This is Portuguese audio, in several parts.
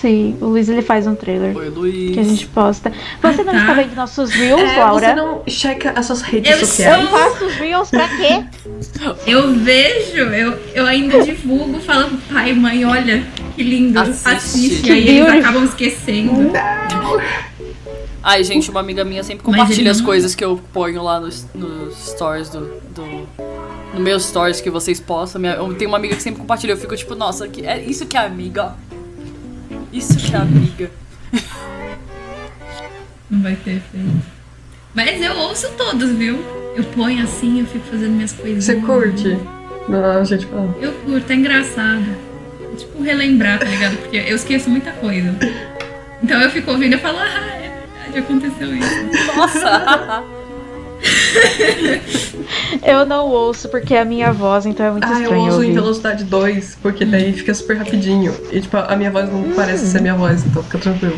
Sim, o Luiz ele faz um trailer Oi, Luiz. que a gente posta. Você não tá. está vendo nossos reels, É, Laura? você não checa as suas redes Eu sociais. Eu faço os reels pra quê? Eu vejo, eu, eu ainda divulgo, falando, pai, mãe, olha, que lindo, Assiste. assiste. Que E aí eles beautiful. acabam esquecendo. Ai, gente, uma amiga minha sempre compartilha as não- coisas que eu ponho lá nos, nos stories do. do no meus stories que vocês postam. Minha, eu tenho uma amiga que sempre compartilha. Eu fico tipo, nossa, que, é isso que é amiga, ó. Isso que é amiga. Não vai ter efeito. Mas eu ouço todos, viu? Eu ponho assim, eu fico fazendo minhas coisinhas. Você curte? Não, gente, fala. Eu curto, é engraçado. É tipo relembrar, tá ligado? Porque eu esqueço muita coisa. Então eu fico ouvindo e falo, ah, é verdade, aconteceu isso. Nossa! Eu não ouço porque é a minha voz, então é muito Ah, eu estranho uso em ouvir. velocidade 2, porque daí fica super rapidinho. E tipo, a minha voz não parece ser minha voz, então fica tranquilo.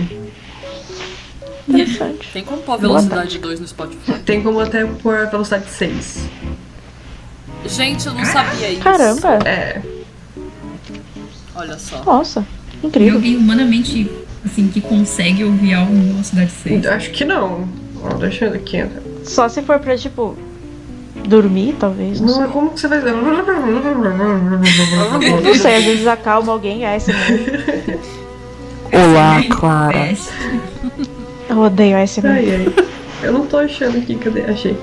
Interessante. Tem como pôr velocidade 2 no Spotify? Tem como até pôr a velocidade 6. Gente, eu não sabia isso. Caramba! É. Olha só. Nossa, E incrível. alguém humanamente, assim, que consegue ouvir algo em velocidade 6. Acho que não. Ó, deixa eu aqui. né? Só se for pra, tipo, dormir, talvez. Não, Não, sei. é como que você vai. Não sei, às vezes acalma alguém, é mesmo. Olá, Clara. Eu odeio mesmo. Ai, ai. Eu não tô achando aqui, cadê? Achei.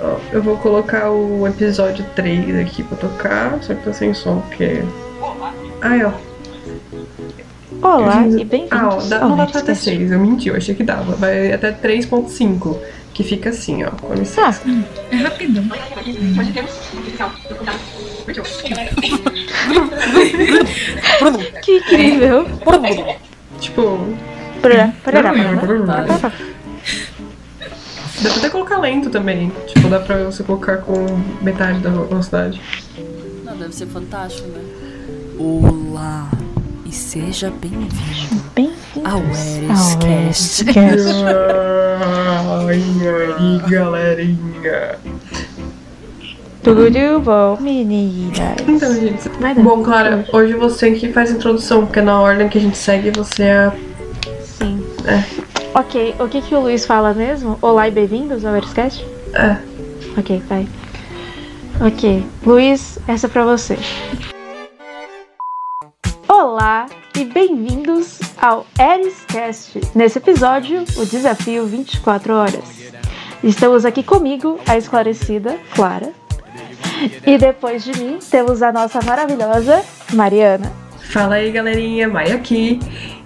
Ó, eu vou colocar o episódio 3 aqui pra tocar, só que tá sem som, porque. Ai, ó. Olá e bem-vindos Ah, ó, não dá pra ter Nerdcast. 6, eu menti, eu achei que dava. Vai até 3.5, que fica assim, ó, com licença. Ah, É rapidão. que incrível. Tipo, Não, parará. Tá. Parará. dá pra até colocar lento também. Tipo, dá pra você colocar com metade da velocidade. Não, deve ser fantástico, né? Olá. E seja bem-vindo Bem-vindos ao Erescast. Ai, ai, galerinha. Tudo de bom, meninas? Então, gente. Vai dar. Bom, Clara, hoje você que faz a introdução, porque na ordem que a gente segue, você é. Sim. É. Ok, o que, que o Luiz fala mesmo? Olá e bem-vindos ao Erescast? É. Ok, vai. Ok, Luiz, essa é pra você. Olá e bem-vindos ao Eriscast. Nesse episódio, o desafio 24 horas. Estamos aqui comigo, a esclarecida Clara. E depois de mim, temos a nossa maravilhosa Mariana. Fala aí, galerinha, Maia aqui.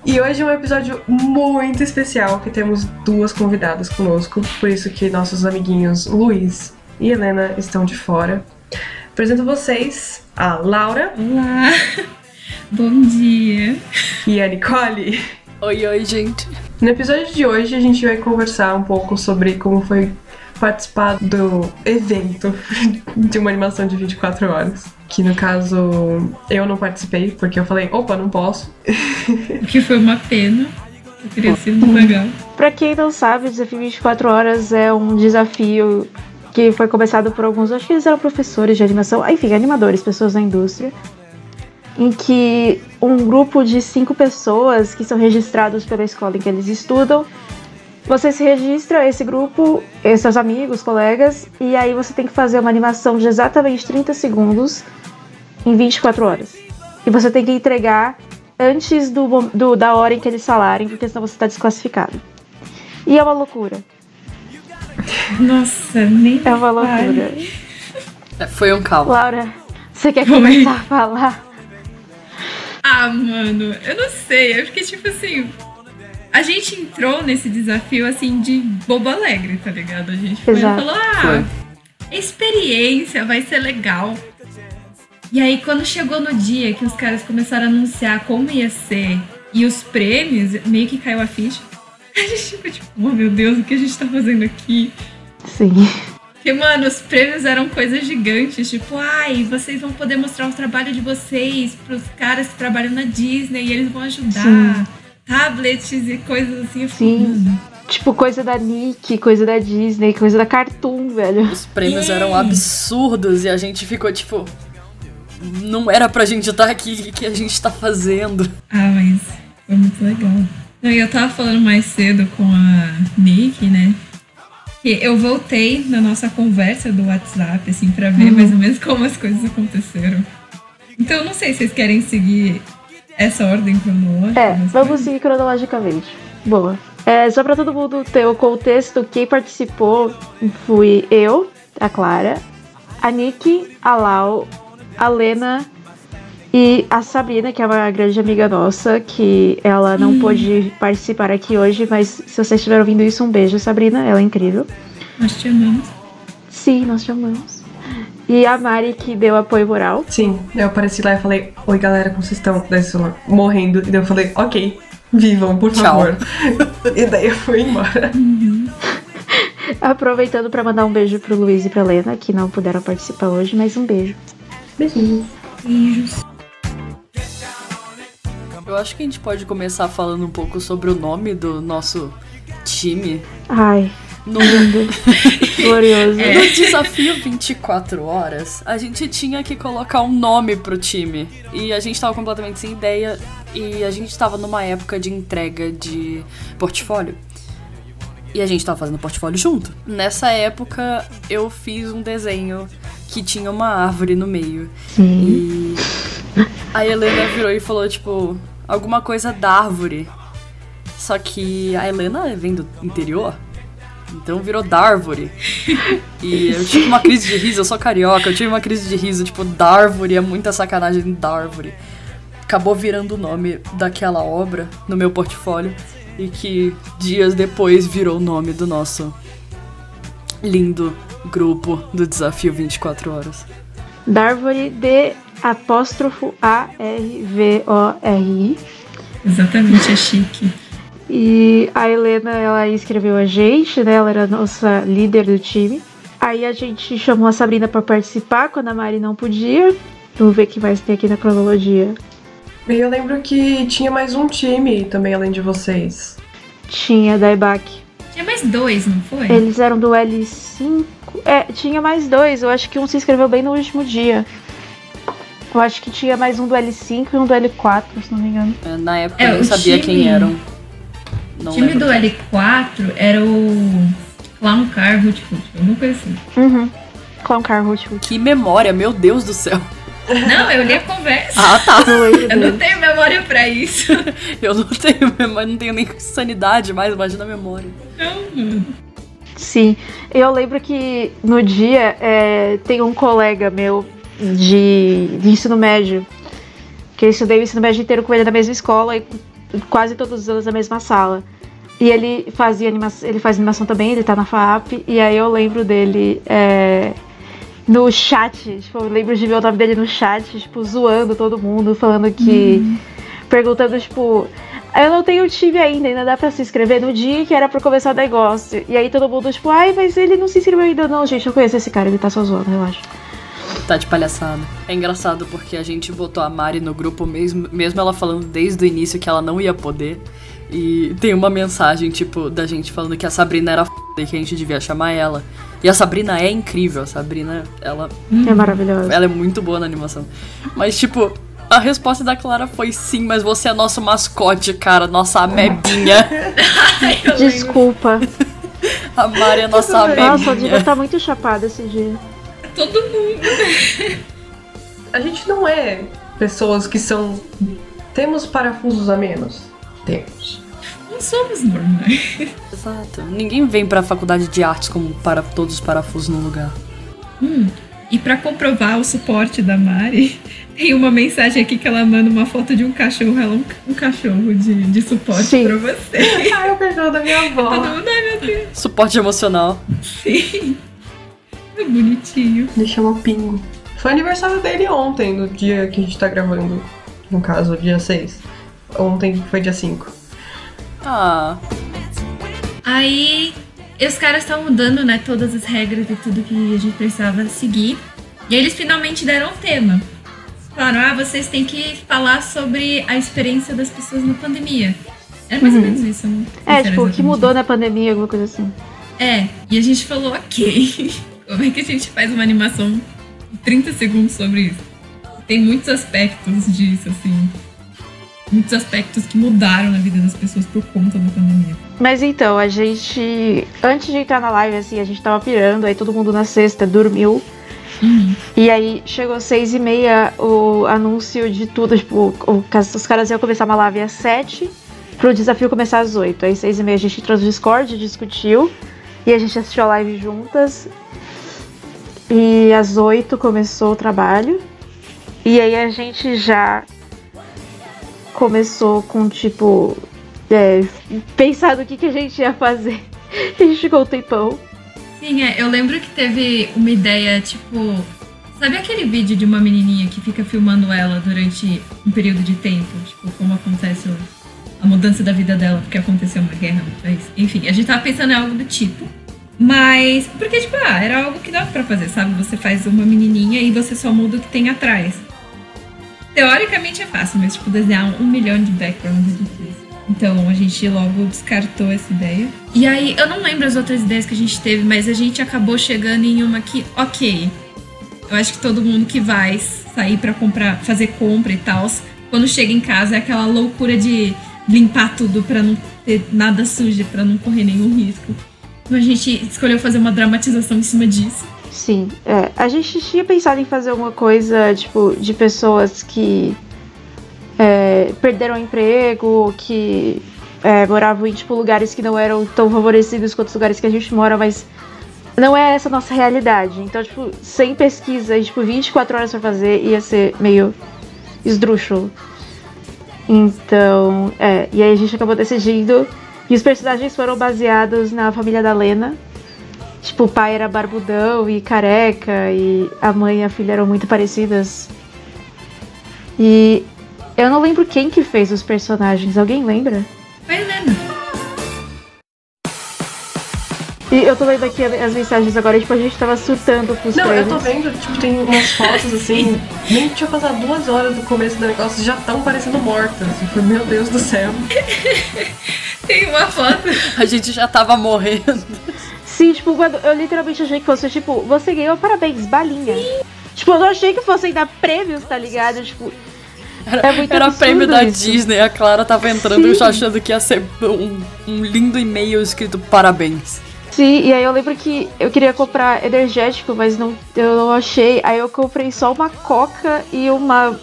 E hoje é um episódio muito especial que temos duas convidadas conosco, por isso que nossos amiguinhos Luiz e Helena estão de fora. Apresento vocês a Laura Olá! Bom dia! e a Nicole. Oi, oi, gente. No episódio de hoje a gente vai conversar um pouco sobre como foi participar do evento de uma animação de 24 horas. Que no caso eu não participei, porque eu falei, opa, não posso. O que foi uma pena. Eu teria sido muito legal. Pra quem não sabe, o Desafio 24 Horas é um desafio que foi começado por alguns, acho que eles eram professores de animação, enfim, animadores, pessoas da indústria, em que um grupo de cinco pessoas que são registrados pela escola em que eles estudam, você se registra esse grupo, seus amigos, colegas, e aí você tem que fazer uma animação de exatamente 30 segundos em 24 horas. E você tem que entregar antes do, do- da hora em que eles falarem, porque senão você está desclassificado. E é uma loucura. Nossa, nem. É uma loucura. É, foi um caos. Laura, você quer Oi. começar a falar? Ah, mano, eu não sei. É porque, tipo assim. A gente entrou nesse desafio, assim, de bobo alegre, tá ligado? A gente foi e falou: ah, experiência, vai ser legal. E aí, quando chegou no dia que os caras começaram a anunciar como ia ser e os prêmios, meio que caiu a ficha. A gente ficou tipo, oh meu Deus, o que a gente tá fazendo aqui? Sim. Porque, mano, os prêmios eram coisas gigantes, tipo, ai, vocês vão poder mostrar o trabalho de vocês pros caras que trabalham na Disney e eles vão ajudar. Sim. Tablets e coisas assim. Eu fiquei, Sim. Tipo, coisa da Nick, coisa da Disney, coisa da Cartoon, velho. Os prêmios Yay! eram absurdos e a gente ficou tipo. Não era pra gente estar aqui, o que a gente tá fazendo? Ah, mas Foi muito legal. Não, e eu tava falando mais cedo com a Nick, né? Eu voltei na nossa conversa do WhatsApp, assim, pra ver mais ou menos como as coisas aconteceram. Então eu não sei se vocês querem seguir essa ordem cronológica. É, vamos seguir cronologicamente. Boa. É, só pra todo mundo ter o contexto, quem participou fui eu, a Clara, a Nick, a Lau, a Lena e a Sabrina, que é uma grande amiga nossa, que ela não pôde participar aqui hoje, mas se vocês estiverem ouvindo isso, um beijo, Sabrina, ela é incrível. Nós te amamos. Sim, nós chamamos. E a Mari, que deu apoio moral. Sim, eu apareci lá e falei, oi galera, como vocês estão? Daí vocês morrendo. E daí eu falei, ok, vivam, por Tchau. favor. e daí eu fui embora. Aproveitando pra mandar um beijo pro Luiz e pra Lena, que não puderam participar hoje, mas um beijo. Beijinhos. Beijos. Eu acho que a gente pode começar falando um pouco sobre o nome do nosso time. Ai, No, lindo, glorioso. no desafio 24 horas, a gente tinha que colocar um nome pro time. E a gente tava completamente sem ideia. E a gente tava numa época de entrega de portfólio. E a gente tava fazendo portfólio junto. Nessa época, eu fiz um desenho que tinha uma árvore no meio. Sim. E a Helena virou e falou, tipo, alguma coisa da árvore. Só que a Helena vem do interior, então virou Darvore. E eu tive uma crise de riso, eu sou carioca, eu tive uma crise de riso, tipo, Darvore é muita sacanagem, Darvore. Acabou virando o nome daquela obra no meu portfólio e que dias depois virou o nome do nosso lindo grupo do Desafio 24 Horas. Darvori D apóstrofo A-R-V-O-R-I. Exatamente, é chique. E a Helena, ela inscreveu a gente, né? Ela era a nossa líder do time. Aí a gente chamou a Sabrina pra participar quando a Mari não podia. Vamos ver o que mais tem aqui na cronologia. E eu lembro que tinha mais um time também, além de vocês. Tinha da EBAC. Tinha mais dois, não foi? Eles eram do L5. É, tinha mais dois. Eu acho que um se inscreveu bem no último dia. Eu acho que tinha mais um do L5 e um do L4, se não me engano. É, Na época É, eu nem o sabia time- quem eram. Não o time do L4 era o Clown Car Hoot Hoot, alguma coisa assim. Uhum. Clown Car Root Root. Que memória, meu Deus do céu. Não, eu li a conversa. Ah, tá. Não Eu não tenho memória pra isso. Eu não tenho memória, não tenho nem sanidade mais, imagina a memória. Não. Sim, eu lembro que no dia é, tem um colega meu de, de ensino médio, que eu estudei o ensino médio inteiro com ele na mesma escola e quase todos os anos na mesma sala. E ele fazia animação, ele faz animação também, ele tá na FAP, e aí eu lembro dele é, no chat, tipo, eu lembro de ver o nome dele no chat, tipo, zoando todo mundo, falando que. Perguntando, tipo, eu não tenho time ainda, ainda dá pra se inscrever no dia que era pra começar o negócio. E aí todo mundo, tipo, ai, mas ele não se inscreveu ainda, não, gente. Eu conheço esse cara, ele tá só zoando, relaxa. Tá de palhaçada. É engraçado porque a gente botou a Mari no grupo mesmo, mesmo ela falando desde o início que ela não ia poder. E tem uma mensagem, tipo, da gente falando que a Sabrina era f e que a gente devia chamar ela. E a Sabrina é incrível, a Sabrina, ela, É maravilhoso. ela é muito boa na animação. Mas, tipo, a resposta da Clara foi sim, mas você é nosso mascote, cara, nossa amebinha. Desculpa. A Mari é nossa amebinha. Nossa, eu devia estar muito chapada esse dia. Todo mundo. A gente não é pessoas que são. Temos parafusos a menos? Temos. Não somos normais. Exato. Ninguém vem pra faculdade de artes como para todos os parafusos no lugar. Hum, E pra comprovar o suporte da Mari, tem uma mensagem aqui que ela manda uma foto de um cachorro, ela é um, um cachorro de, de suporte Sim. pra você. Ai, o cachorro da minha Todo avó. mundo, ai meu Deus, Suporte emocional. sim. É bonitinho. Ele chama Pingo. Foi aniversário dele ontem, no dia que a gente tá gravando. No caso, dia 6. Ontem foi dia 5. Ah, Aí os caras estão mudando, né, todas as regras e tudo que a gente precisava seguir. E aí eles finalmente deram um tema. Falaram, ah, vocês têm que falar sobre a experiência das pessoas na pandemia. Era mais ou menos isso, sei É, tipo, o que mudou na pandemia, alguma coisa assim. É, e a gente falou, ok, como é que a gente faz uma animação de 30 segundos sobre isso? Tem muitos aspectos disso, assim. muitos aspectos que mudaram na vida das pessoas por conta da pandemia. Mas então, a gente. Antes de entrar na live, assim, a gente tava pirando, aí todo mundo na sexta dormiu. Uhum. E aí chegou seis e meia o anúncio de tudo, tipo, o- os caras iam começar uma live às sete, pro desafio começar às oito. Aí seis e meia a gente entrou no Discord, discutiu, e a gente assistiu a live juntas. E às oito começou o trabalho. E aí a gente já começou com, tipo, é, pensar no que, que a gente ia fazer. A gente ficou um tempão. Sim, é, eu lembro que teve uma ideia, tipo. Sabe aquele vídeo de uma menininha que fica filmando ela durante um período de tempo? Tipo, como acontece a mudança da vida dela porque aconteceu uma guerra no país. Enfim, a gente tava pensando em algo do tipo. Mas, porque, tipo, ah, era algo que dava pra fazer, sabe? Você faz uma menininha e você só muda o que tem atrás. Teoricamente é fácil, mas, tipo, desenhar um milhão de backgrounds é difícil. Então a gente logo descartou essa ideia. E aí, eu não lembro as outras ideias que a gente teve, mas a gente acabou chegando em uma que, ok. Eu acho que todo mundo que vai sair pra comprar, fazer compra e tal, quando chega em casa é aquela loucura de limpar tudo pra não ter nada sujo, pra não correr nenhum risco. A gente escolheu fazer uma dramatização em cima disso. Sim, é, a gente tinha pensado em fazer alguma coisa, tipo, de pessoas que é, perderam emprego, que é, moravam em, tipo, lugares que não eram tão favorecidos quanto os lugares que a gente mora, mas não é essa a nossa realidade. Então, tipo, sem pesquisa e, tipo, 24 horas pra fazer, ia ser meio esdrúxulo. Então, é, e aí a gente acabou decidindo, e os personagens foram baseados na família da Lena, Tipo, o pai era barbudão e careca, e a mãe e a filha eram muito parecidas. E eu não lembro quem que fez os personagens. Alguém lembra? Foi a E eu tô lendo aqui as mensagens agora, tipo, a gente tava surtando com os Não, eu prêmios. tô vendo, tipo, tem umas fotos assim, nem tinha passado duas horas do começo do negócio, já estão parecendo mortas. Eu falei, meu Deus do céu. Tem uma foto. A gente já tava morrendo. Sim, tipo, quando eu literalmente achei que fosse, tipo, você ganhou parabéns, balinha. Tipo, eu não achei que fossem dar prêmios, tá ligado? Tipo, Era, É muito era prêmio da isso. Disney, a Clara tava entrando Sim. e eu achando que ia ser um, um lindo e-mail escrito parabéns. Sim, e aí eu lembro que eu queria comprar energético, mas não, eu não achei. Aí eu comprei só uma coca e uma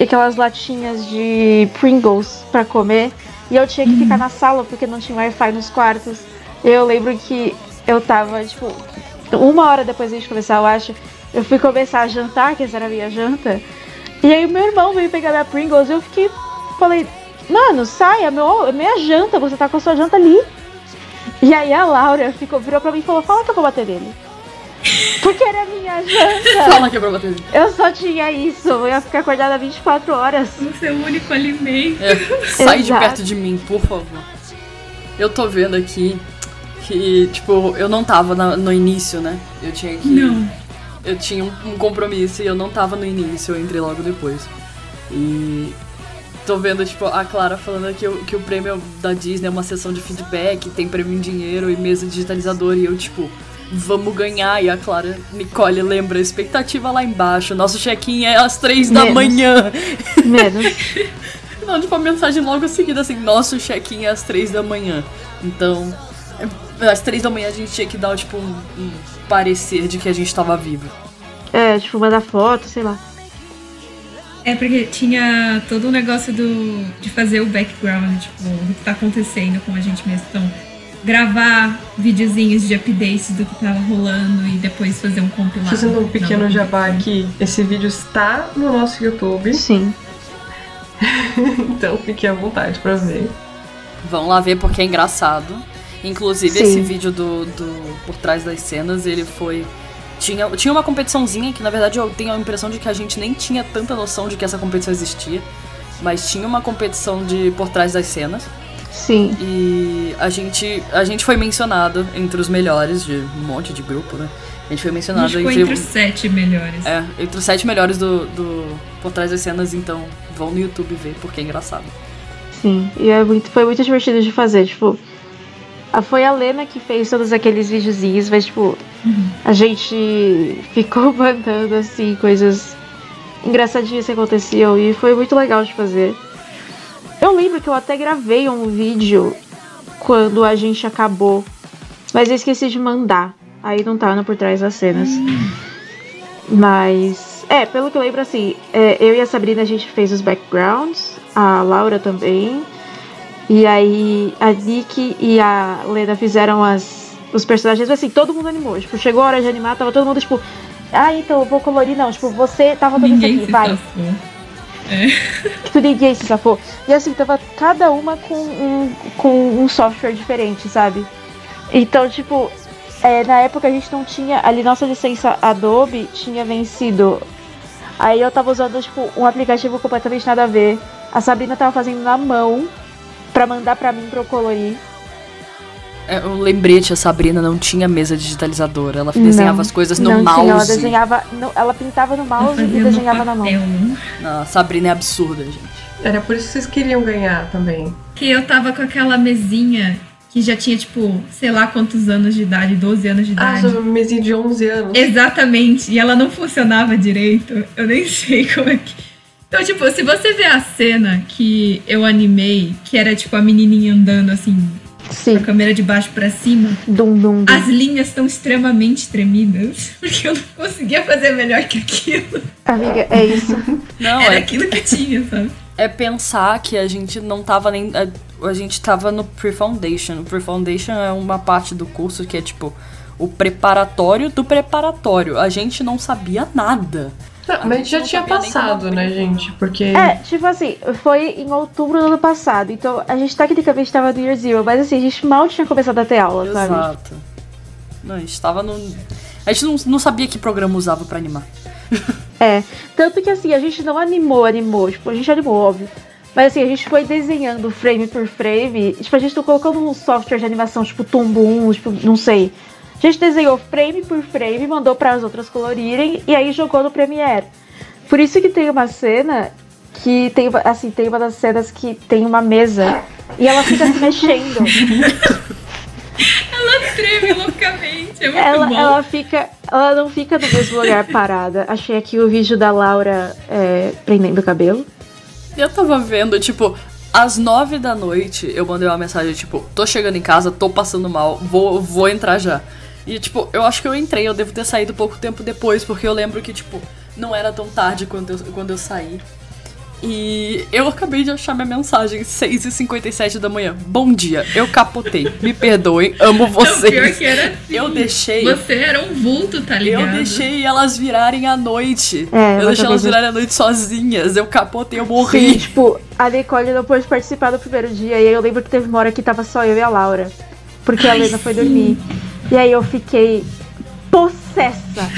aquelas latinhas de Pringles pra comer. E eu tinha que ficar na sala porque não tinha Wi-Fi nos quartos. Eu lembro que eu tava, tipo, uma hora depois de a gente começar, eu acho, eu fui começar a jantar, que essa era a minha janta. E aí meu irmão veio pegar minha Pringles e eu fiquei, falei, mano, sai, é, meu, minha janta, você tá com a sua janta ali. E aí a Laura ficou, virou pra mim e falou, fala que eu vou bater nele. Porque era minha janta. Fala que é pra bater. Eu só tinha isso, eu ia ficar acordada 24 horas. O seu único alimento. É, sai de Exato. perto de mim, por favor. Eu tô vendo aqui que, tipo, eu não tava na- no início, né? Eu tinha que. Não. Eu tinha um, um compromisso e eu não tava no início, eu entrei logo depois. E. Tô vendo, tipo, a Clara falando que o, que o prêmio da Disney é uma sessão de feedback, tem prêmio em dinheiro e mesa digitalizador, e eu, tipo, vamos ganhar. E a Clara Nicole lembra, expectativa lá embaixo, nosso check-in é às três da manhã. Menos. Não, tipo, a mensagem logo seguida, assim, nosso check-in é às três da manhã. Então, é, às três da manhã a gente tinha que dar, tipo, um, um parecer de que a gente tava vivo. É, tipo, mandar foto, sei lá. É porque tinha todo o negócio do, de fazer o background, tipo, do que tá acontecendo com a gente mesmo. Então, gravar videozinhos de updates do que tava rolando e depois fazer um compilado. Fazendo um pequeno Não. jabá aqui, esse vídeo está no nosso YouTube, Sim. então fique à vontade pra ver. Vão lá ver porque é engraçado. Inclusive, Sim. esse vídeo do, do Por Trás das Cenas, ele foi. Tinha, tinha uma competiçãozinha que, na verdade, eu tenho a impressão de que a gente nem tinha tanta noção de que essa competição existia. Mas tinha uma competição de Por Trás das Cenas. Sim. E a gente, a gente foi mencionado entre os melhores de um monte de grupo, né? A gente foi A mencionado gente ficou entre, entre os sete melhores. é, entre os sete melhores do, do Por Trás das Cenas, então vão no YouTube ver, porque é engraçado. Sim. E é muito, foi muito divertido de fazer. Tipo, a- foi a Lena que fez todos aqueles videozinhos, mas, tipo, a gente ficou mandando, assim, coisas engraçadinhas que aconteciam e foi muito legal de fazer. Eu lembro que eu até gravei um vídeo quando a gente acabou, mas eu esqueci de mandar. Aí não tá no por trás das cenas. Mas, é, pelo que eu lembro, assim, é, eu e a Sabrina a gente fez os backgrounds, a Laura também. E aí a Nick e a Lena fizeram as, os personagens, mas assim, todo mundo animou. Tipo, chegou a hora de animar, tava todo mundo, tipo, ah, então eu vou colorir, não. Tipo, você tava todo isso Ninguém aqui, vai. safou. Tipo, ninguém se safou. E assim, tava cada uma com um, com um software diferente, sabe? Então, tipo, é, na época a gente não tinha. Ali nossa licença Adobe tinha vencido. Aí eu tava usando, tipo, um aplicativo completamente nada a ver. A Sabrina tava fazendo na mão pra mandar pra mim pra eu colorir. É, um lembrete, a Sabrina não tinha mesa digitalizadora. Ela desenhava Não, as coisas no não mouse. tinha, ela desenhava. no- ela pintava no mouse e desenhava na mão. Não, a Sabrina é absurda, gente. Era por isso que vocês queriam ganhar também. Que eu tava com aquela mesinha que já tinha, tipo, sei lá quantos anos de idade, 12 anos de Ah, idade. sua mesinha de 11 anos. Exatamente. E ela não funcionava direito. Eu nem sei como é que. Então, tipo, se você ver a cena que eu animei, que era tipo a menininha andando assim, com Sim. a câmera de baixo pra cima, Dum, dum, dum. as linhas estão extremamente tremidas. Porque eu não conseguia fazer melhor que aquilo. Amiga, é isso. Não, Era é, aquilo que tinha, sabe? é pensar que a gente não tava nem. A, a gente tava no Pre-Foundation. O Pre-Foundation é uma parte do curso que é tipo o preparatório do preparatório. A gente não sabia nada. Não, mas a gente já tinha passado, né, abrir. gente? Porque. É, tipo assim, foi em outubro do ano passado. Então a gente tecnicamente tava no Year Zero, mas assim, a gente mal tinha começado a ter aula, sabe? Exato. Não, a gente tava no. A gente não, não sabia que programa usava pra animar. É. Tanto que assim, a gente não animou, animou. Tipo, a gente animou, óbvio. Mas assim, a gente foi desenhando frame por frame. Tipo, a gente não colocou num software de animação, tipo Tumbo 1, tipo, não sei. A gente desenhou frame por frame, mandou para as outras colorirem e aí jogou no Premiere. Por isso que tem uma cena que tem, assim, tem uma das cenas que tem uma mesa e ela fica se mexendo. Ela treme loucamente. É muito Ela, bom. ela fica. Ela não fica no mesmo lugar parada. Achei aqui o vídeo da Laura é, prendendo o cabelo. Eu tava vendo, tipo, às nove da noite eu mandei uma mensagem, tipo, tô chegando em casa, tô passando mal, vou, vou entrar já. E, tipo, eu acho que eu entrei, eu devo ter saído pouco tempo depois, porque eu lembro que, tipo, não era tão tarde quando eu, quando eu saí. E eu acabei de achar minha mensagem, 6h57 da manhã. Bom dia, eu capotei. Me perdoem, amo Não, pior vocês. que era assim. Eu deixei. Você era um vulto, tá ligado? Eu deixei elas virarem à noite. É, eu deixei elas virarem à noite sozinhas. Eu capotei, eu Sim, morri. tipo, a Nicole não pôde participar do primeiro dia. E aí eu lembro que teve uma hora que tava só eu e a Laura. Porque a Ai, Lena foi sim. E aí eu fiquei possessa.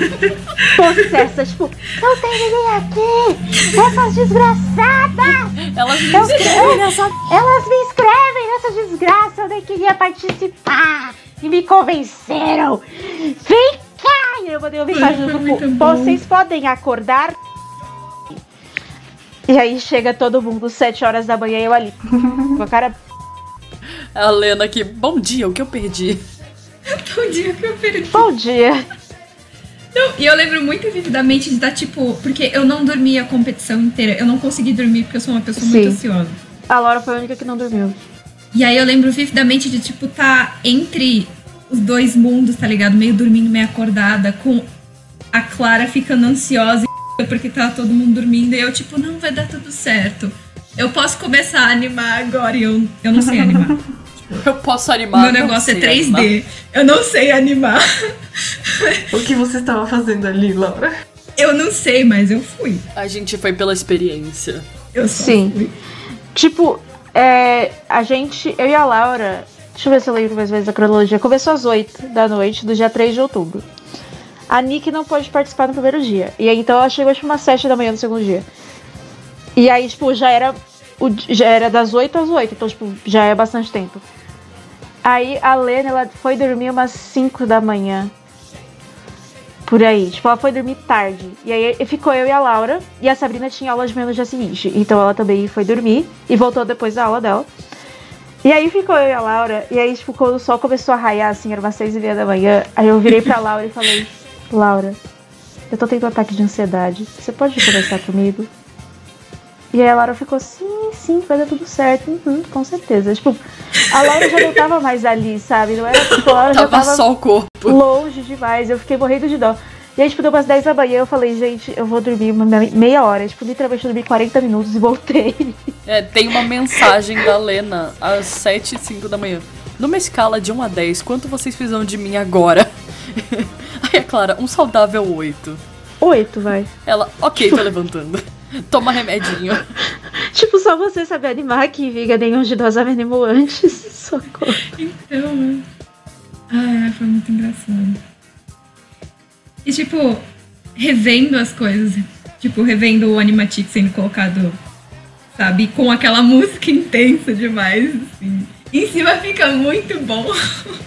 possessa. Tipo, não tem ninguém aqui. Essas desgraçadas. Elas me Eu escrevem nessa Elas me inscrevem nessa desgraça, eu nem queria participar. E me convenceram. Vem cá! E eu mandei uma mensagem no grupo. Vocês podem acordar? E aí chega todo mundo, 7 horas da manhã, eu ali. Com a cara. A Lena aqui, bom dia, o que eu perdi? Um dia que eu perdi. Bom dia. Não, e eu lembro muito vividamente de estar, tipo, porque eu não dormi a competição inteira. Eu não consegui dormir porque eu sou uma pessoa muito Sim. ansiosa. A Laura foi a única que não dormiu. E aí eu lembro vividamente de, tipo, tá entre os dois mundos, tá ligado? Meio dormindo, meio acordada, com a Clara ficando ansiosa porque tava todo mundo dormindo. E eu, tipo, não, vai dar tudo certo. Eu posso começar a animar agora e eu, eu não sei animar. Eu posso animar. Meu negócio é sei 3D. animar. Eu não sei animar. O que você estava fazendo ali, Laura? Eu não sei, mas eu fui. A gente foi pela experiência. Eu só Sim. fui. Tipo, é, a gente, eu e a Laura, deixa eu ver se eu lembro mais vezes a cronologia. Começou às 8 da noite do dia 3 de outubro. A Nick não pôde participar no primeiro dia. E aí então ela chegou tipo umas 7 da manhã no segundo dia. E aí, tipo, já era, o, já era das 8 às 8, então, tipo, já é bastante tempo. Aí a Lena, ela foi dormir umas 5 da manhã. Por aí. Tipo, ela foi dormir tarde. E aí ficou eu e a Laura. E a Sabrina tinha aula de no dia seguinte. Então ela também foi dormir. E voltou depois da aula dela. E aí ficou eu e a Laura. E aí, tipo, quando o sol começou a raiar, assim, era umas seis e meia da manhã. Aí eu virei pra Laura e falei: Laura, eu tô tendo um ataque de ansiedade. Você pode conversar comigo? E aí a Laura ficou sim, sim, vai dar tudo certo. Uhum, com certeza. Tipo, a Laura já não tava mais ali, sabe? Não era tipo, a Laura já Tava tava só o corpo. longe demais. Eu fiquei morrendo de dó. E aí, tipo, deu umas 10 da manhã, eu falei, gente, eu vou dormir meia hora. Tipo, literalmente eu dormi 40 minutos e voltei. É, tem uma mensagem da Lena às 7 e 5 da manhã. Numa escala de 1 a 10, quanto vocês precisam de mim agora? Aí a Clara, um saudável 8. Oito, vai. Ela, ok, tô levantando. Toma remedinho. Tipo, só você sabe animar que Viga nenhum de nós animou antes. Socorro. Então, né? Ah, foi muito engraçado. E, tipo, revendo as coisas. Tipo, revendo o Animatic sendo colocado, sabe? Com aquela música intensa demais, assim. Em cima fica muito bom.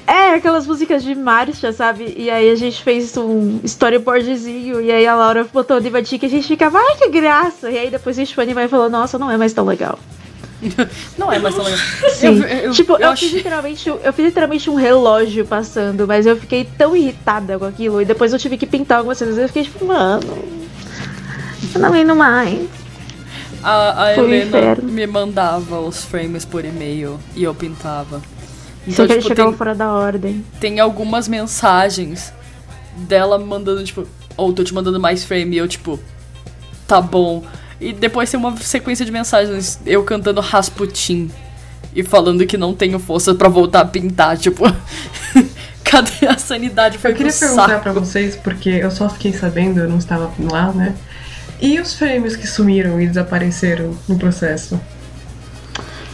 É, aquelas músicas de marcha, sabe? E aí a gente fez um storyboardzinho. E aí a Laura botou o Animatic e a gente ficava, ai que graça. E aí depois a gente foi animar e falou, nossa, não é mais tão legal. Não é mais tão legal. Sim. Eu- eu- tipo, eu, eu fiz achei- literalmente, eu fiz literalmente um relógio passando, mas eu fiquei tão irritada com aquilo. E depois eu tive que pintar algumas coisas. Eu fiquei tipo, mano. Eu não indo mais. A, a Helena inferno. me mandava os frames por e-mail e eu pintava. Só Então, que eles tipo, chegavam tem, fora da ordem. tem algumas mensagens dela me mandando, tipo, ou tô te mandando mais frame e eu, tipo, tá bom. E depois tem uma sequência de mensagens, eu cantando Rasputin e falando que não tenho força pra voltar a pintar, tipo. Cadê a sanidade? Foi Eu queria perguntar saco. pra vocês, porque eu só fiquei sabendo, eu não estava lá, né? E os frames que sumiram e desapareceram no processo?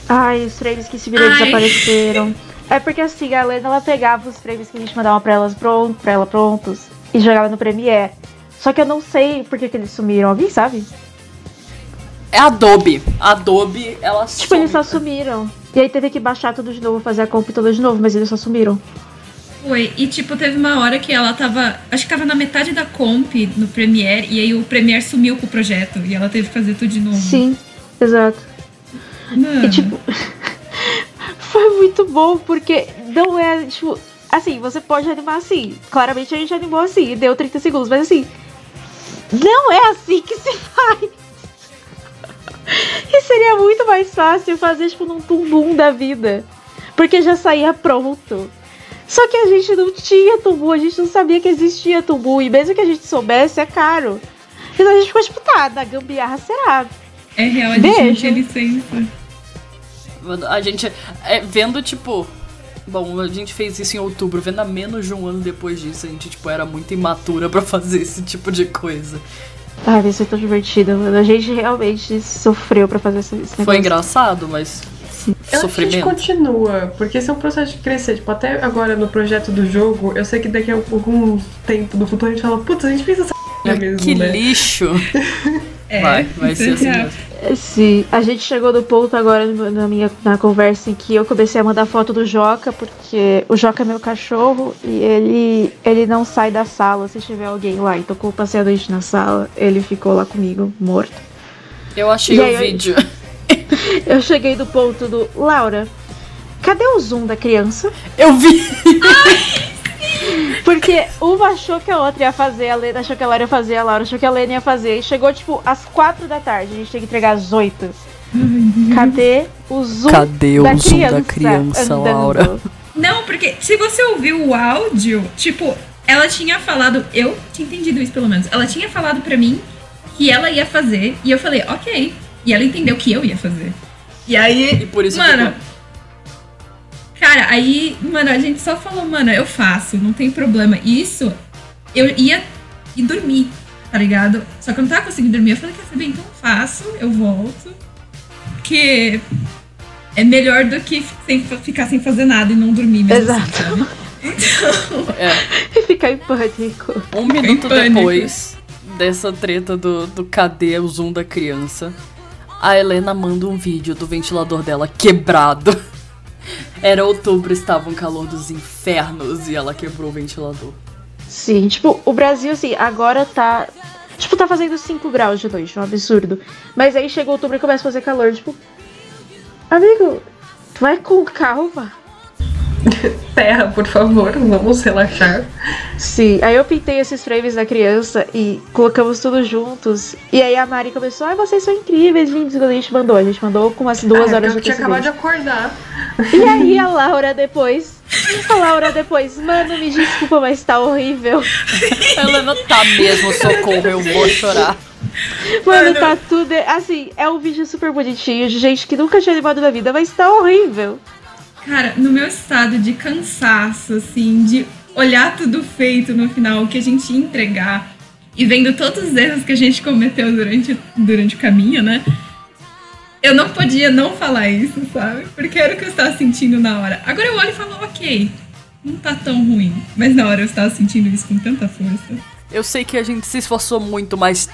Ai, os frames que se viram Ai. desapareceram. É porque assim, a Helena ela pegava os frames que a gente mandava pra, elas pronto, pra ela prontos e jogava no Premiere. Só que eu não sei por que, que eles sumiram. Alguém sabe? É Adobe. Adobe, ela Tipo, eles só sumiram. E aí teve que baixar tudo de novo, fazer a comp toda de novo, mas eles só sumiram. Foi. E, tipo, teve uma hora que ela tava. Acho que tava na metade da comp no Premiere. E aí o Premiere sumiu com o projeto. E ela teve que fazer tudo de novo. Sim, exato. Mano. E tipo, foi muito bom, porque não é, tipo, assim, você pode animar assim. Claramente a gente animou assim, deu 30 segundos, mas assim, não é assim que se faz. E seria muito mais fácil fazer, tipo, num tumbum da vida. Porque já saía pronto. Só que a gente não tinha tumbu, a gente não sabia que existia tumbu. E mesmo que a gente soubesse, é caro. Então a gente ficou tipo, tá, na gambiarra será. É real, a gente não Beijo. tinha licença. A gente, é, vendo, tipo. Bom, a gente fez isso em outubro, vendo a menos de um ano depois disso, a gente, tipo, era muito imatura pra fazer esse tipo de coisa. Ai, isso foi tão divertido, mano. A gente realmente sofreu pra fazer esse, esse negócio. Foi engraçado, mas. Eu acho que a gente Sofrimento. continua, porque esse é um processo de crescer. Tipo, até agora no projeto do jogo, eu sei que daqui a algum tempo no futuro a gente fala, putz, a gente fez essa É, mesmo, que né? lixo! É, vai, vai ser é assim mesmo. Sim, a gente chegou no ponto agora na minha na conversa em que eu comecei a mandar foto do Joca, porque o Joca é meu cachorro e ele, ele não sai da sala se tiver alguém lá. Então, como eu passei a noite na sala, ele ficou lá comigo, morto. Eu achei E o aí, vídeo. Eu cheguei do ponto do Laura, cadê o zoom da criança? Eu vi! Porque uma achou que a outra ia fazer, a Lena achou que a Laura ia fazer, a Laura achou que a Lena ia fazer. E chegou, tipo, às quatro da tarde. A gente tem que entregar às oito. Cadê o zoom Cadê o da zoom criança da criança, andando? Laura? Não, porque se você ouviu o áudio, tipo, ela tinha falado, eu tinha entendido isso pelo menos. Ela tinha falado pra mim que ela ia fazer e eu falei, ok. E ela entendeu que eu ia fazer. E aí, E por isso mano, ficou. cara, aí, mano, a gente só falou, mano, eu faço, não tem problema. Isso, eu ia e dormir, tá ligado? Só que eu não tava conseguindo dormir. Eu falei, quer saber, então eu faço, eu volto. Porque é melhor do que sem, ficar sem fazer nada e não dormir mesmo. assim, Exato. sabe? Então, É, E ficar em pânico. um minuto pânico. depois dessa treta do, do cadê o zoom da criança, a Helena manda um vídeo do ventilador dela quebrado. Era outubro, estava um calor dos infernos e ela quebrou o ventilador. Sim, tipo, o Brasil, assim, agora tá. Tipo, tá fazendo 5 graus de noite, um absurdo. Mas aí chega outubro e começa a fazer calor, tipo. Amigo, tu vai com calma. Terra, por favor, vamos relaxar. Sim, aí eu pintei esses frames da criança e colocamos tudo juntos. E aí a Mari começou, ai, vocês são incríveis, lindos. E a gente mandou, a gente mandou com umas duas Ah, horas eu de tinha acabado de acordar. E aí a Laura depois. A Laura depois, mano, me desculpa, mas tá horrível. A Helena tá mesmo, socorro, eu vou chorar. Mano, tá tudo. Assim, é um vídeo super bonitinho de gente que nunca tinha animado na vida, mas tá horrível. Cara, no meu estado de cansaço, assim, de olhar tudo feito no final, o que a gente ia entregar, e vendo todos os erros que a gente cometeu durante, durante o caminho, né? Eu não podia não falar isso, sabe? Porque era o que eu estava sentindo na hora. Agora eu olho e falo, ok, não tá tão ruim. Mas na hora eu estava sentindo isso com tanta força. Eu sei que a gente se esforçou muito, mas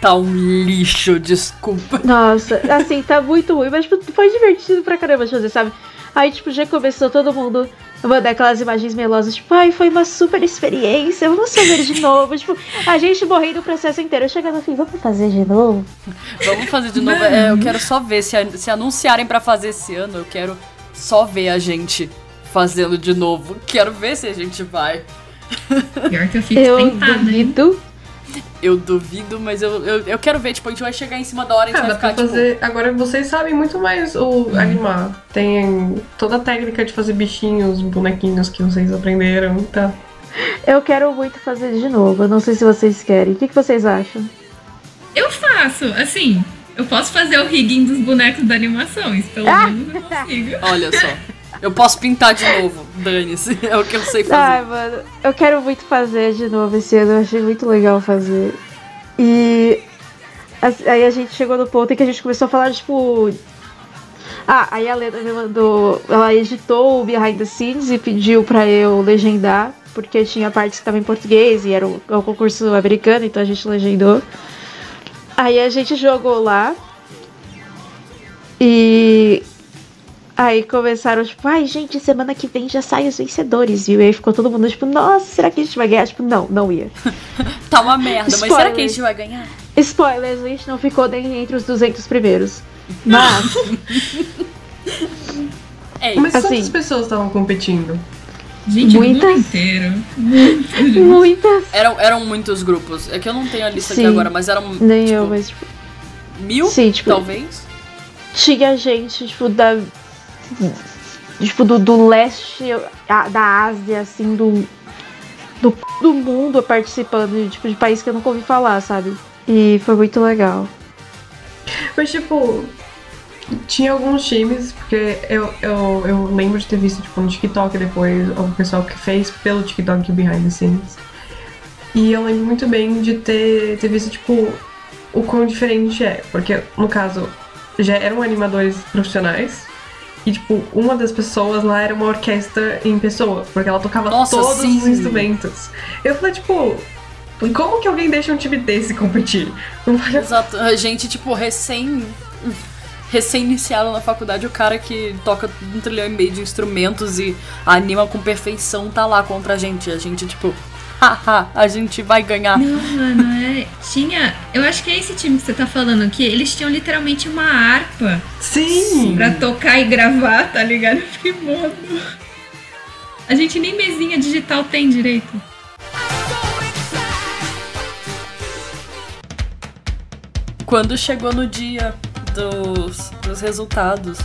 tá um lixo, desculpa. Nossa, assim, tá muito ruim, mas tipo, foi divertido pra caramba de fazer, sabe? Aí, tipo, já começou todo mundo a mandar aquelas imagens melosas, tipo, ai, foi uma super experiência, vamos fazer de novo. tipo, a gente morrendo o processo inteiro. Chegando no fim, vamos fazer de novo? Vamos fazer de novo. É, eu quero só ver. Se, se anunciarem pra fazer esse ano, eu quero só ver a gente fazendo de novo. Quero ver se a gente vai. Pior que eu fico Eu tentada, hein? duvido. Eu duvido, mas eu, eu, eu quero ver. Tipo, a gente vai chegar em cima da hora e a Ah, gente dá vai pra ficar, tipo... fazer. Agora vocês sabem muito mais o animar. Tem toda a técnica de fazer bichinhos, bonequinhos que vocês aprenderam, tá? Eu quero muito fazer de novo. Eu não sei se vocês querem. O que, que vocês acham? Eu faço, assim, eu posso fazer o rigging dos bonecos da animação, isso pelo Ah! menos eu consigo. Olha só. Eu posso pintar de novo, dane-se. É o que eu sei Ai, fazer. mano, eu quero muito fazer de novo esse ano. Eu achei muito legal fazer. E aí a gente chegou no ponto em que a gente começou a falar, tipo. Ah, aí a Lena me mandou. Ela editou o Behind the Scenes e pediu pra eu legendar, porque tinha partes que estavam em português e era o, é o concurso americano, então a gente legendou. Aí a gente jogou lá. E Aí começaram, tipo, ai, gente, semana que vem já saem os vencedores, viu? E aí ficou todo mundo, tipo, nossa, será que a gente vai ganhar? Tipo, não, não ia. Tá uma merda, mas será que a Spoilers. gente vai ganhar? Spoilers, a gente não ficou nem entre os 200 primeiros. Mas, É Mas Assim. quantas pessoas estavam competindo? Gente, o mundo Muitas. inteiro. muitas. Eram, eram muitos grupos. É que eu não tenho a lista Sim. aqui agora, mas eram. Nem tipo, eu, mas, tipo, Mil? Sim, tipo- Talvez? tinha gente, tipo, da. Tipo, do, do leste a- da Ásia, assim, do. Do, do mundo participando, de, tipo, de país que eu nunca ouvi falar, sabe? E foi muito legal. Mas, tipo, tinha alguns times, porque eu, eu, eu lembro de ter visto, tipo, no TikTok depois, o pessoal que fez pelo TikTok Behind the Scenes. E eu lembro muito bem de ter, ter visto, tipo, o quão diferente é. Porque, no caso, já eram animadores profissionais. E, tipo, uma das pessoas lá era uma orquestra em pessoa, porque ela tocava Nossa, todos sim. os instrumentos. Eu falei, tipo, como que alguém deixa um time desse competir? Exato. A gente, tipo, recém. Recém-iniciado na faculdade, o cara que toca um trilhão e meio de instrumentos e anima com perfeição tá lá contra a gente. A gente, tipo, a gente vai ganhar. Não, mano, é. Tinha. Eu acho que é esse time que você tá falando, que eles tinham literalmente uma harpa Sim! pra tocar e gravar, tá ligado? Eu fiquei mano. A gente nem mesinha digital tem direito. Quando chegou no dia dos, dos resultados,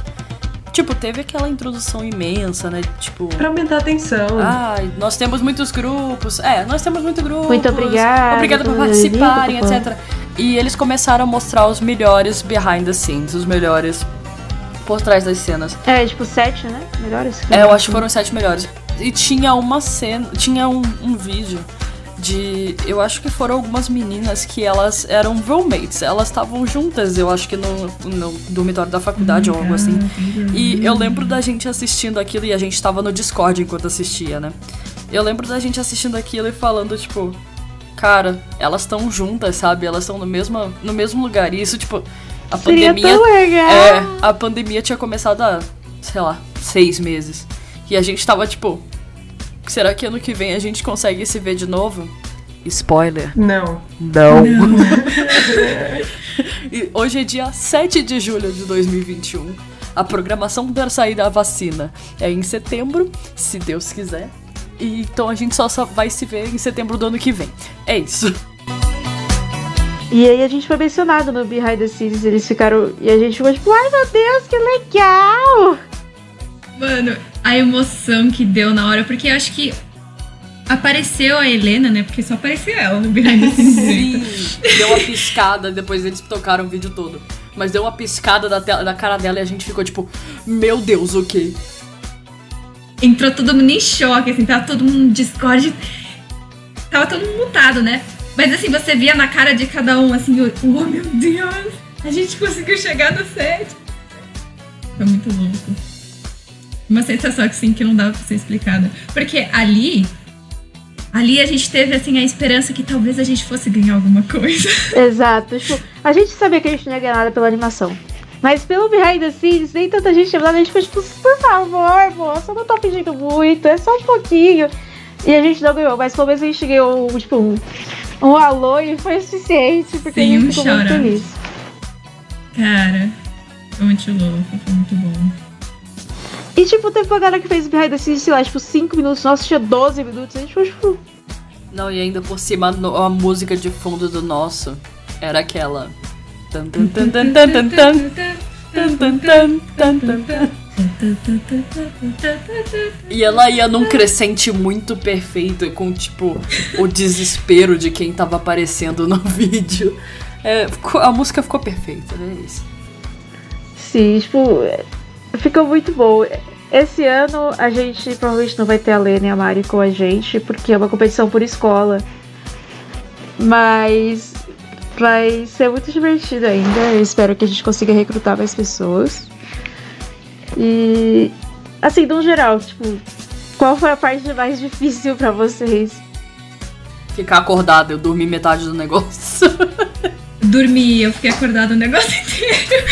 tipo, teve aquela introdução imensa, né? Tipo. Pra aumentar a atenção. Ai, nós temos muitos grupos. É, nós temos muitos grupos. Muito obrigada, Obrigada por participarem, etc. E eles começaram a mostrar os melhores behind the scenes, os melhores por trás das cenas. É, tipo, sete, né? Melhores? É, eu acho que foram os sete melhores. E tinha uma cena, tinha um, um vídeo de. Eu acho que foram algumas meninas que elas eram roommates, elas estavam juntas, eu acho que no, no dormitório da faculdade ou algo assim. E eu lembro da gente assistindo aquilo e a gente tava no Discord enquanto assistia, né? Eu lembro da gente assistindo aquilo e falando, tipo, cara, elas estão juntas, sabe? Elas estão no mesmo, no mesmo lugar. E isso, tipo, a Seria pandemia. tão legal. É, a pandemia tinha começado há, sei lá, seis meses. E a gente tava tipo. Será que ano que vem a gente consegue se ver de novo? Spoiler. Não. Não. e hoje é dia 7 de julho de 2021. A programação para sair da vacina é em setembro, se Deus quiser. E, então a gente só, só vai se ver em setembro do ano que vem. É isso. E aí a gente foi mencionado no Behind the Scenes, eles ficaram. E a gente ficou tipo, ai meu Deus, que legal! Mano, a emoção que deu na hora, porque eu acho que apareceu a Helena, né? Porque só apareceu ela no Behind the Scenes. Sim, deu uma piscada, depois eles tocaram o vídeo todo. Mas deu uma piscada da, tela- da cara dela e a gente ficou tipo, meu Deus, o quê? Entrou todo mundo em choque, assim, tava todo mundo no Discord. Tava todo mundo mutado, né? Mas assim, você via na cara de cada um, assim, oh meu Deus, a gente conseguiu chegar no set. Foi muito louco. Uma sensação assim que não dava pra ser explicada. Porque ali. Ali a gente teve assim a esperança que talvez a gente fosse ganhar alguma coisa. Exato. Tipo, a gente sabia que a gente não ia ganhar nada pela animação. Mas pelo behind the scenes, nem tanta gente tinha nada. A gente ficou tipo, por favor, moça, eu não tô pedindo muito, é só um pouquinho. E a gente não ganhou, mas pelo menos a gente ganhou, tipo, um, um alô e foi o suficiente, porque Sim, a gente ficou muito chora. feliz. Cara, foi muito louco, foi muito bom. E, tipo, teve uma galera que fez behind the scenes, sei lá, tipo, 5 minutos. nosso tinha 12 minutos. A gente foi, tipo... Não, e ainda por cima, a música de fundo do nosso era aquela... E ela ia num crescente muito perfeito, com tipo o desespero de quem tava aparecendo no vídeo. É, a música ficou perfeita, é Isso. Sim, tipo, ficou muito bom. Esse ano a gente provavelmente não vai ter a Lena e a Mari com a gente, porque é uma competição por escola. Mas vai ser muito divertido ainda. Eu espero que a gente consiga recrutar mais pessoas. E assim, no geral, tipo, qual foi a parte mais difícil pra vocês? Ficar acordada, eu dormi metade do negócio. Dormi, eu fiquei acordada o negócio inteiro.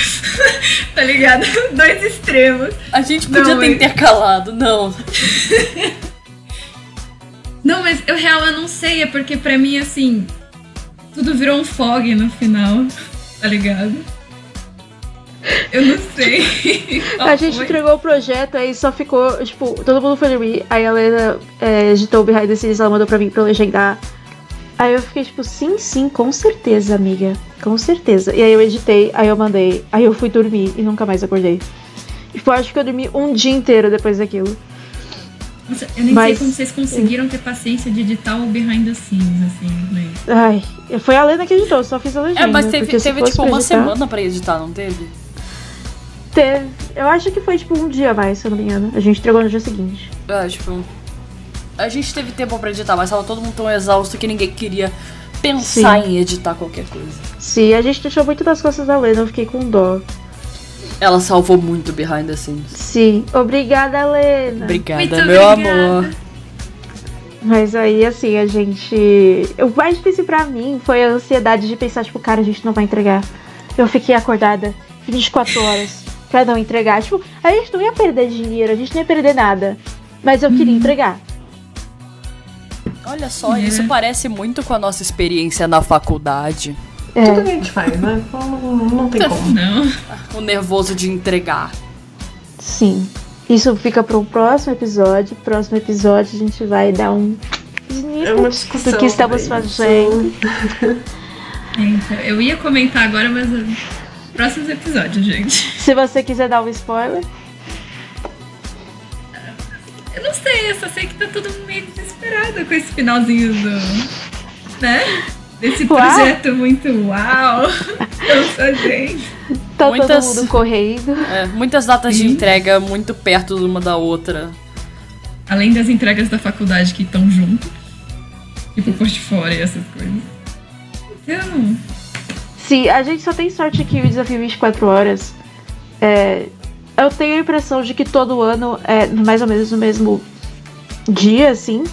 tá ligado? Dois extremos. A gente podia Não, ter eu- intercalado, não. Não, mas eu real eu não sei, é porque pra mim, assim, tudo virou um fog no final, tá ligado? Eu não sei. A gente Foi. entregou o projeto, aí só ficou, tipo, todo mundo foi dormir. Aí a Helena é, editou o Behind the Scenes, ela mandou pra mim pra eu legendar. Aí eu fiquei tipo, sim, sim, com certeza, amiga. Com certeza. E aí eu editei, aí eu mandei, aí eu fui dormir e nunca mais acordei. Tipo, eu acho que eu dormi um dia inteiro depois daquilo. Nossa, eu nem Mas- sei como vocês conseguiram ter paciência de editar o behind the scenes, assim, mas... Ai, foi a Helena que editou, só fiz a legenda. É, mas teve, teve tipo uma editar- semana pra editar, não teve? Teve. Eu acho que foi tipo um dia a mais, se eu não me engano. A gente entregou no dia seguinte. É, tipo. A gente teve tempo pra editar, mas tava todo mundo tão exausto que ninguém queria pensar Sim. em editar qualquer coisa. Sim, a gente deixou muito das costas da Helena, eu fiquei com dó. Ela salvou muito behind the scenes. Sim, obrigada, Helena. Obrigada, Muito meu obrigada. amor. Mas aí, assim, a gente. O mais difícil pra mim foi a ansiedade de pensar, tipo, cara, a gente não vai entregar. Eu fiquei acordada 24 horas pra não entregar. Tipo, a gente não ia perder dinheiro, a gente não ia perder nada. Mas eu queria entregar. Olha só, É. isso parece muito com a nossa experiência na faculdade. Tudo É, que a gente faz, né? Não, não, tem como. Não. O nervoso de entregar. sim. Isso fica para um próximo episódio. Próximo episódio a gente vai dar um. É uma discussão. do que estamos bem, fazendo. Então, eu ia comentar agora, mas... Próximos episódios, gente. Se você quiser dar um spoiler. Eu não sei, eu só sei que tá todo mundo meio desesperado com esse finalzinho do... Né? Desse Uau. projeto muito uau. Estamos fazendo. Tá Muitas- todo mundo correndo. É, muitas datas de Sim. entrega muito perto uma da outra. Além das entregas da faculdade que estão junto. Tipo, portfólio e essas coisas. Então, Sim, a gente só tem sorte que o desafio 24 horas. é, eu tenho a impressão de que todo ano é mais ou menos no mesmo dia, assim.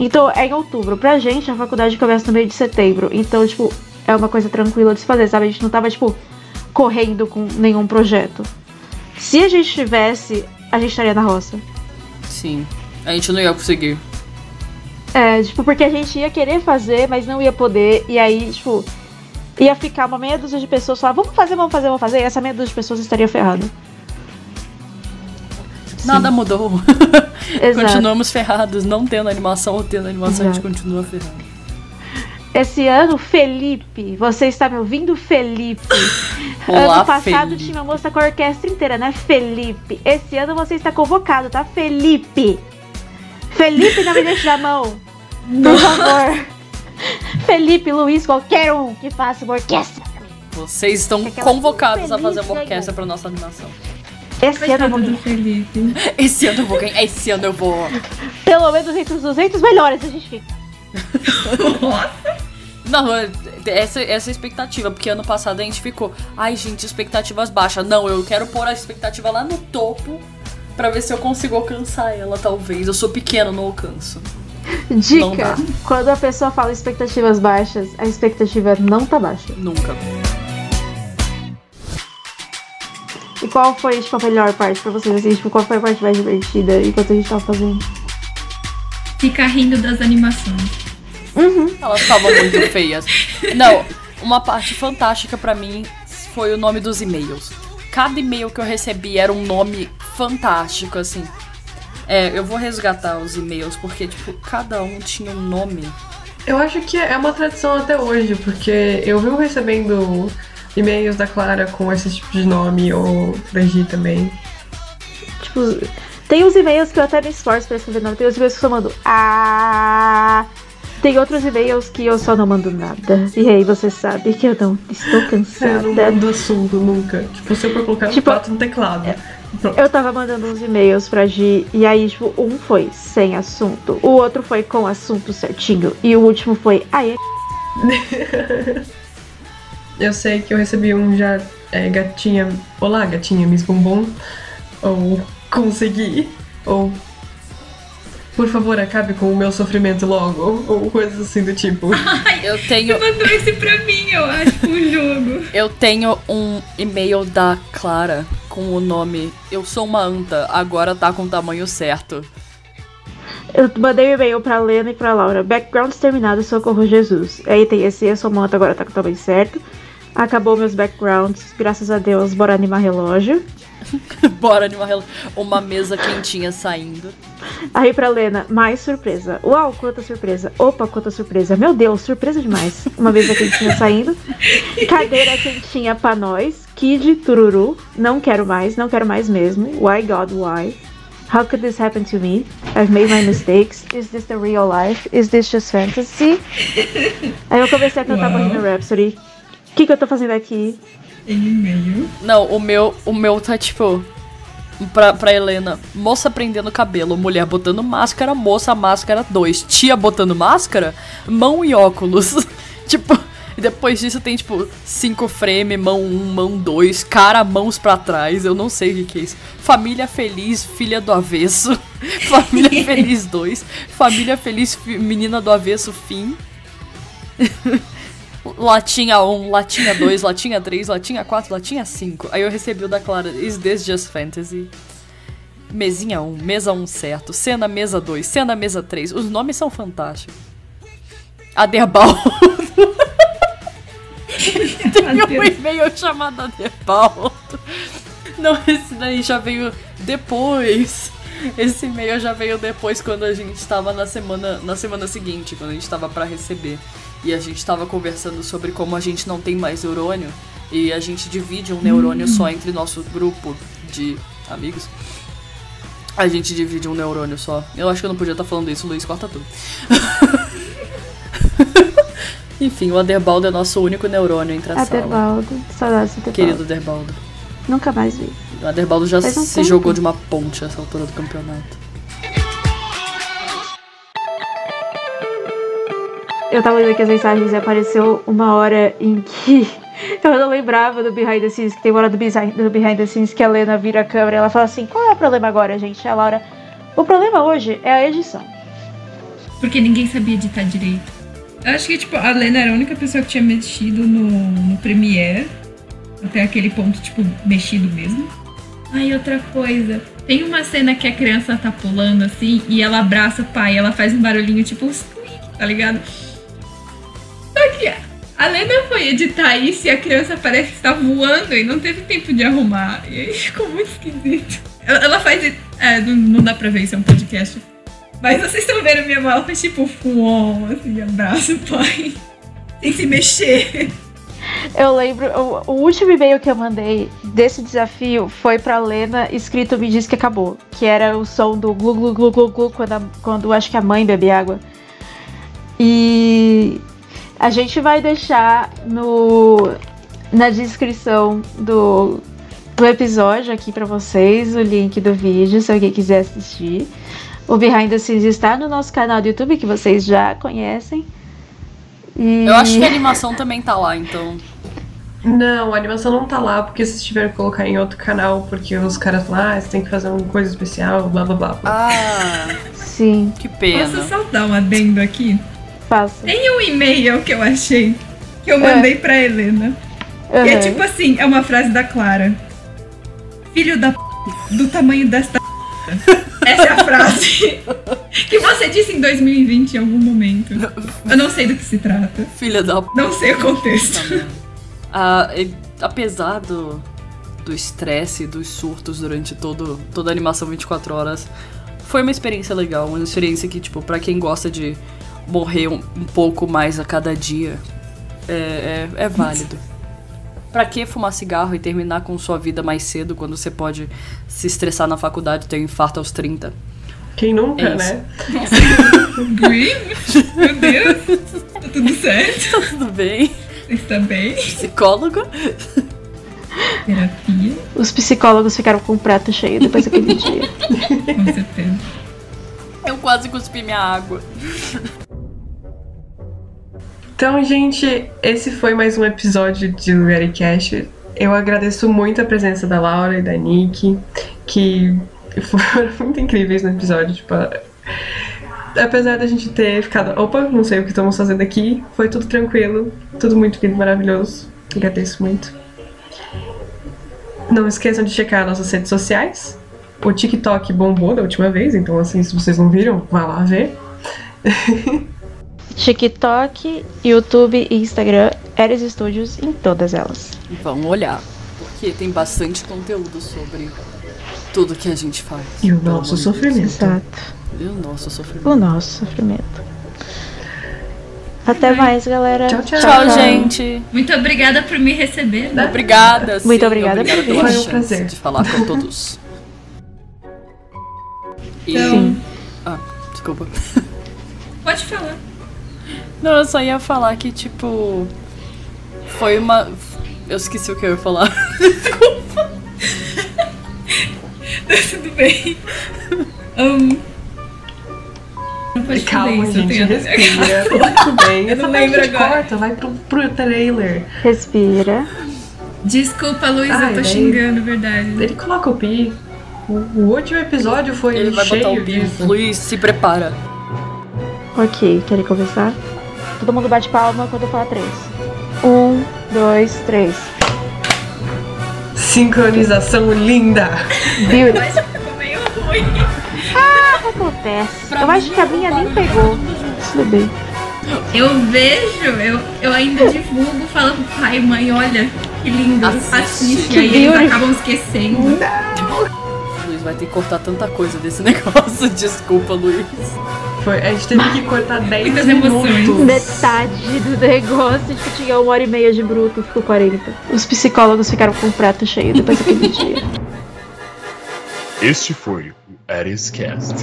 Então é em outubro. Pra gente, a faculdade começa no meio de setembro. Então, tipo, é uma coisa tranquila de se fazer, sabe? A gente não tava, tipo, correndo com nenhum projeto. Se a gente tivesse, a gente estaria na roça. Sim. A gente não ia conseguir. É, tipo, porque a gente ia querer fazer, mas não ia poder. E aí, tipo, ia ficar uma meia dúzia de pessoas falando, vamos fazer, vamos fazer, vamos fazer. E essa meia dúzia de pessoas estaria ferrada. Nada mudou. Exato. Continuamos ferrados, não tendo animação ou tendo animação, a gente Exato. continua ferrado. Esse ano, Felipe, você está me ouvindo, Felipe? Olá, ano passado Felipe. tinha uma moça com a orquestra inteira, né, Felipe? Esse ano você está convocado, tá, Felipe? Felipe, não me deixe na mão, por favor. Felipe, Luiz, qualquer um que faça uma orquestra. Vocês estão Aquela convocados a fazer uma orquestra pra nossa animação. Esse ano eu Coitado vou ganhar. Felipe. Esse ano eu vou ganhar. Esse ano eu vou. Pelo menos entre os 200 melhores a gente fica. Não, essa, essa é a expectativa, porque ano passado a gente ficou. Ai, gente, expectativas baixas. Não, eu quero pôr a expectativa lá no topo pra ver se eu consigo alcançar ela, talvez. Eu sou pequeno, não alcanço. Não Dica: dá. quando a pessoa fala expectativas baixas, a expectativa não tá baixa. Nunca. Qual foi, tipo, a melhor parte pra vocês? Assim, tipo, qual foi a parte mais divertida enquanto a gente tava fazendo? Fica rindo das animações. Elas estavam muito feias. Não, uma parte fantástica pra mim foi o nome dos e-mails. Cada e-mail que eu recebi era um nome fantástico, assim. É, eu vou resgatar os e-mails, porque, tipo, cada um tinha um nome. Eu acho que é uma tradição até hoje, porque eu vivo recebendo e-mails da Clara com esse tipo de nome, ou da Gi também. Tipo, tem uns e-mails que eu até me esforço pra escrever nome. Tem uns e-mails que eu só mando ah. Tem outros e-mails que eu só não mando nada. E aí você sabe que eu não estou Eu não cansada. mando assunto nunca. Tipo, se eu for colocar Tipo, no teclado. Pronto. Eu tava mandando uns e-mails pra Gi, e aí, tipo, um foi sem assunto, o outro foi com assunto certinho, e o último foi, ai, Eu sei que eu recebi um já é, gatinha. Olá, gatinha Miss Bombom. Ou consegui. Ou. Por favor, acabe com o meu sofrimento logo. Ou coisas assim do tipo. Eu tenho, Você mandou esse pra mim, eu acho, um jogo. eu tenho um e-mail da Clara com o nome Eu sou uma anta, agora tá com o tamanho certo. Eu mandei um e-mail pra Lena e pra Laura. Backgrounds terminados, socorro Jesus. Aí tem esse, eu sou manta, agora tá com o tamanho certo. Acabou meus backgrounds, graças a Deus, bora animar relógio. Bora animar relo- uma mesa quentinha saindo. Aí pra Lena, mais surpresa. Uau, quanta surpresa. Opa, quanta surpresa. Meu Deus, surpresa demais. Uma vez a quentinha saindo. Cadeira quentinha pra nós. Kid Tururu. Não quero mais, não quero mais mesmo. Why God, why? How could this happen to me? I've made my mistakes. Is this the real life? Is this just fantasy? Aí eu comecei a cantar. Bohemian Rhapsody. O que, que eu tô fazendo aqui? E-mail. Não, o meu, o meu tá tipo. Pra, pra Helena, moça prendendo cabelo, mulher botando máscara, moça máscara 2, tia botando máscara, mão e óculos. tipo, depois disso tem tipo cinco frame, mão 1, um, mão 2, cara, mãos pra trás, eu não sei o que, que é isso. Família feliz, filha do avesso. Família feliz 2, família feliz, menina do avesso, fim. Latinha 1, latinha 2, latinha 3, latinha 4, latinha 5. Aí eu recebi o da Clara, Is This Just Fantasy? Mesinha 1, mesa 1 certo, cena mesa 2, cena mesa 3. Os nomes são fantásticos. Aderbaldo. Tem um e-mail chamado Aderbaldo. Não, esse daí já veio depois. Esse e-mail já veio depois quando a gente tava na semana, na semana seguinte, quando a gente tava pra receber. E a gente tava conversando sobre como a gente não tem mais neurônio e a gente divide um neurônio só entre nosso grupo de amigos. A gente divide um neurônio só. Eu acho que eu não podia estar falando isso, Luiz, corta tudo. Enfim, o Aderbaldo é nosso único neurônio entre a sala. Aderbaldo. Saudades do Aderbaldo. Querido Aderbaldo. Nunca mais vi. O Aderbaldo já Faz se jogou de uma ponte essa altura do campeonato. Eu tava lendo aqui as mensagens e apareceu uma hora em que eu não lembrava do Behind the Scenes, que tem uma hora do Behind, do behind the Scenes que a Lena vira a câmera e ela fala assim, qual é o problema agora, gente? A Laura, o problema hoje é a edição. Porque ninguém sabia editar direito. Eu acho que, tipo, a Lena era a única pessoa que tinha mexido no, no Premiere. Até aquele ponto, tipo, mexido mesmo. Ai, outra coisa. Tem uma cena que a criança tá pulando assim e ela abraça o pai. Ela faz um barulhinho tipo tá ligado? Só que a Lena foi editar isso e a criança parece que está voando e não teve tempo de arrumar. E aí ficou muito esquisito. Ela, faz É, não, não dá pra ver, isso é um podcast. Mas vocês estão vendo minha mão, foi tipo fuon, assim, abraço, pai. Sem se mexer. Eu lembro, o, o último e-mail que eu mandei desse desafio foi pra Lena, escrito Me Diz Que Acabou. Que era o som do glu glu glu glu glu quando, a- quando acho que a mãe bebe água. E a gente vai deixar no, na descrição do, do episódio aqui pra vocês o link do vídeo, se alguém quiser assistir. O Behind the Scenes está no nosso canal do YouTube, que vocês já conhecem. E... Eu acho que a animação também tá lá, então. Não, a animação não tá lá porque vocês tiveram que colocar em outro canal, porque os caras falaram, ah, você tem que fazer uma coisa especial, blá blá blá. Ah, Sim, que Posso pena. só dar um adendo aqui? Faça. Tem um e-mail que eu achei, que eu mandei pra Helena. Que é Aham. tipo assim, é uma frase da Clara. Filho da p... do tamanho desta p... Essa é a frase que você disse em 2020 em algum momento. Eu não sei do que se trata. Filha da Não sei o contexto. Ah, e- apesar do do estresse, dos surtos durante todo, toda a animação 24 horas, foi uma experiência legal, uma experiência que, tipo, pra quem gosta de morrer um, um pouco mais a cada dia, é, é, é válido. Pra que fumar cigarro e terminar com sua vida mais cedo quando você pode se estressar na faculdade e ter um infarto aos 30? Quem nunca, É né? Green? Meu Deus. Tá tudo certo? Tá tudo bem? Está bem? Psicólogo? Terapia, Os psicólogos ficaram com o prato cheio depois daquele dia. com certeza. Eu quase cuspi minha água. Então, gente, esse foi mais um episódio de Verycast. Eu agradeço muito a presença da Laura e da Nick, que foram muito incríveis no episódio. Tipo, apesar da gente ter ficado, opa, não sei o que estamos fazendo aqui, foi tudo tranquilo, tudo muito lindo, maravilhoso. Agradeço muito. Não esqueçam de checar nossas redes sociais. O TikTok bombou da última vez, então assim, se vocês não viram, vá lá ver. TikTok, YouTube e Instagram, Eres Studios em todas elas. Vamos olhar, porque tem bastante conteúdo sobre tudo que a gente faz. E o nosso sofrimento. Exato. E o nosso sofrimento. O nosso sofrimento. Até mais, galera. Tchau, tchau. Tchau, gente. Muito obrigada por me receber. né? Obrigada. Muito sim, obrigada por Foi um prazer. de falar com todos. E... Então, Ah, desculpa. pode falar. Não, eu só ia falar que, tipo. Foi uma. Eu esqueci o que eu ia falar. Tudo bem. Um, não pode Calma, isso, gente, respira. Tudo bem. Eu não Essa lembro agora. Corta, vai pro, pro trailer. Respira. Desculpa, Luiz, Ai, eu tô daí- xingando, verdade. Ele coloca o pi. O, o último episódio foi Ele vai cheio botar o disso. bico. Luiz, se prepara. Ok, querem começar? Todo mundo bate palma quando eu falar três. Um, dois, três. Sincronização linda. Beauty. Mas ficou meio ruim. Acontece. Pra eu acho que a minha nem pegou. tudo bem. Eu vejo, eu, eu ainda divulgo, falo pro pai e mãe, olha, que lindo, Assiste. Que aí eles acabam esquecendo. Luiz vai ter que cortar tanta coisa desse negócio. Desculpa, Luiz. Foi, a gente teve que cortar 10 Muitas minutos. emoções. Metade do negócio, tipo, tinha uma hora e meia de bruto, ficou 40. Os psicólogos ficaram com o prato cheio depois daquele dia. Este foi o Arescast.